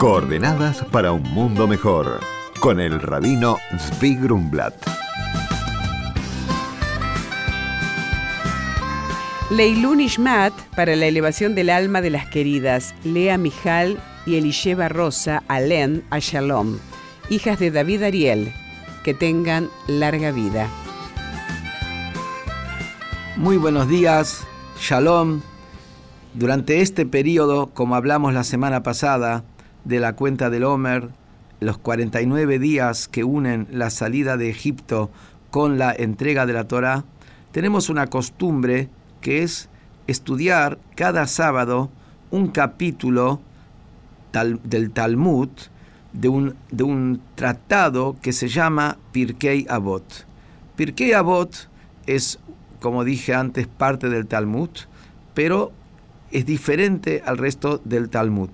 Coordenadas para un mundo mejor. Con el rabino Zvi Grumblat. Leilun Ishmat para la elevación del alma de las queridas Lea Mijal y Elisheva Rosa Alen a Shalom, hijas de David Ariel, que tengan larga vida. Muy buenos días, Shalom. Durante este periodo, como hablamos la semana pasada, de la cuenta del Homer, los 49 días que unen la salida de Egipto con la entrega de la Torá, tenemos una costumbre que es estudiar cada sábado un capítulo del Talmud de un, de un tratado que se llama Pirkei Avot. Pirkei Avot es, como dije antes, parte del Talmud, pero es diferente al resto del Talmud.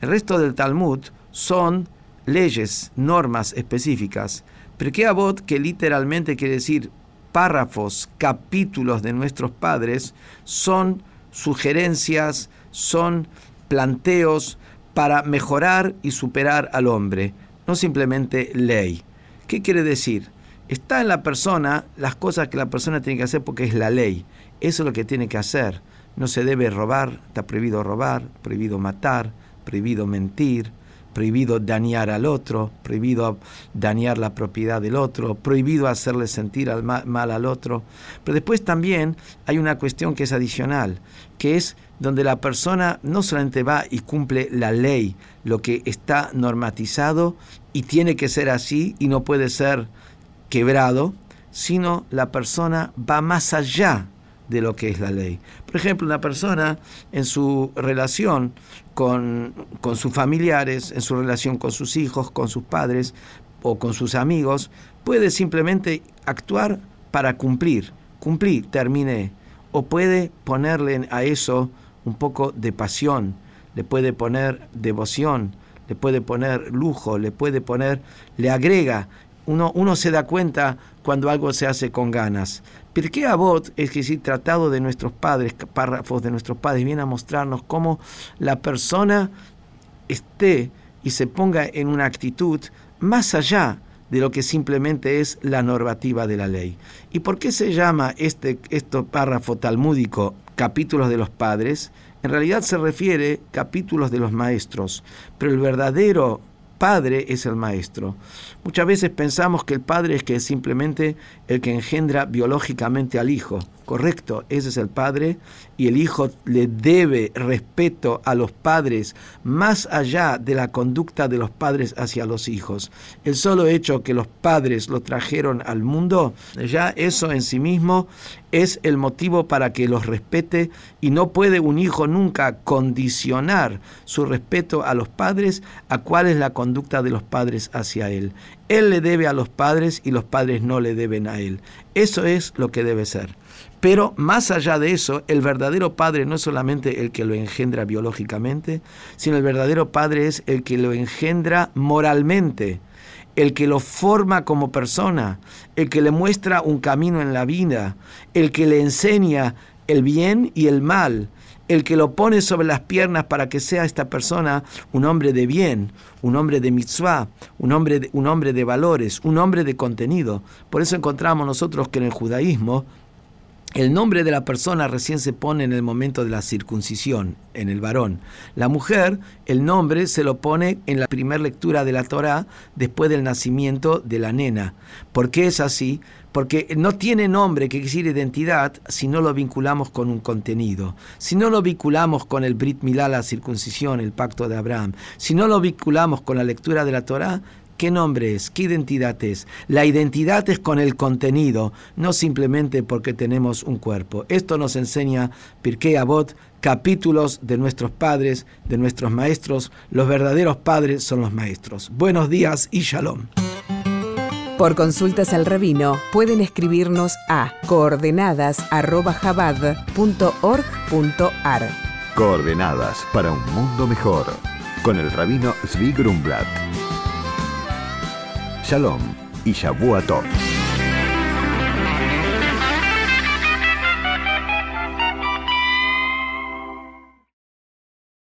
El resto del Talmud son leyes, normas específicas. Pirkei Avot, que literalmente quiere decir párrafos, capítulos de nuestros padres, son sugerencias, son planteos para mejorar y superar al hombre, no simplemente ley. ¿Qué quiere decir? Está en la persona las cosas que la persona tiene que hacer porque es la ley. Eso es lo que tiene que hacer. No se debe robar, está prohibido robar, prohibido matar, prohibido mentir, prohibido dañar al otro, prohibido dañar la propiedad del otro, prohibido hacerle sentir al mal, al otro. Pero después también hay una cuestión que es adicional, que es donde la persona no solamente va y cumple la ley, lo que está normatizado y tiene que ser así y no puede ser quebrado, sino la persona va más allá de lo que es la ley. Por ejemplo, una persona en su relación con, con sus familiares, en su relación con sus hijos, con sus padres o con sus amigos, puede simplemente actuar para cumplir. Cumplir, terminé. O puede ponerle a eso un poco de pasión, le puede poner devoción, le puede poner lujo, le puede poner, le agrega. Uno, uno se da cuenta cuando algo se hace con ganas. Pirkei Avot, es decir, tratado de nuestros padres, párrafos de nuestros padres, viene a mostrarnos cómo la persona esté y se ponga en una actitud más allá de lo que simplemente es la normativa de la ley. ¿Y por qué se llama este, este párrafo talmúdico capítulos de los padres? En realidad se refiere capítulos de los maestros, pero el verdadero padre es el maestro. Muchas veces pensamos que el padre es que es simplemente el que engendra biológicamente al hijo. Correcto, ese es el padre y el hijo le debe respeto a los padres más allá de la conducta de los padres hacia los hijos. El solo hecho que los padres lo trajeron al mundo, ya eso en sí mismo es el motivo para que los respete y no puede un hijo nunca condicionar su respeto a los padres a cuál es la conducta de los padres hacia él. Él le debe a los padres y los padres no le deben a él. Eso es lo que debe ser. Pero más allá de eso, el verdadero padre no es solamente el que lo engendra biológicamente, sino el verdadero padre es el que lo engendra moralmente, el que lo forma como persona, el que le muestra un camino en la vida, el que le enseña el bien y el mal, el que lo pone sobre las piernas para que sea esta persona un hombre de bien, un hombre de mitzvah, un hombre de, un hombre de valores, un hombre de contenido. Por eso encontramos nosotros que en el judaísmo el nombre de la persona recién se pone en el momento de la circuncisión, en el varón. La mujer, el nombre se lo pone en la primera lectura de la Torá después del nacimiento de la nena. ¿Por qué es así? Porque no tiene nombre que decir identidad si no lo vinculamos con un contenido, si no lo vinculamos con el Brit Milá, la circuncisión, el pacto de Abraham, si no lo vinculamos con la lectura de la Torá, ¿Qué nombre es? ¿Qué identidad es? La identidad es con el contenido, no simplemente porque tenemos un cuerpo. Esto nos enseña Pirkei Avot, capítulos de nuestros padres, de nuestros maestros. Los verdaderos padres son los maestros. Buenos días y shalom. Por consultas al rabino pueden escribirnos a coordenadas@jabad.org.ar. Coordenadas para un mundo mejor con el rabino Zvi Grumblat. Shalom y Shavuot Tov.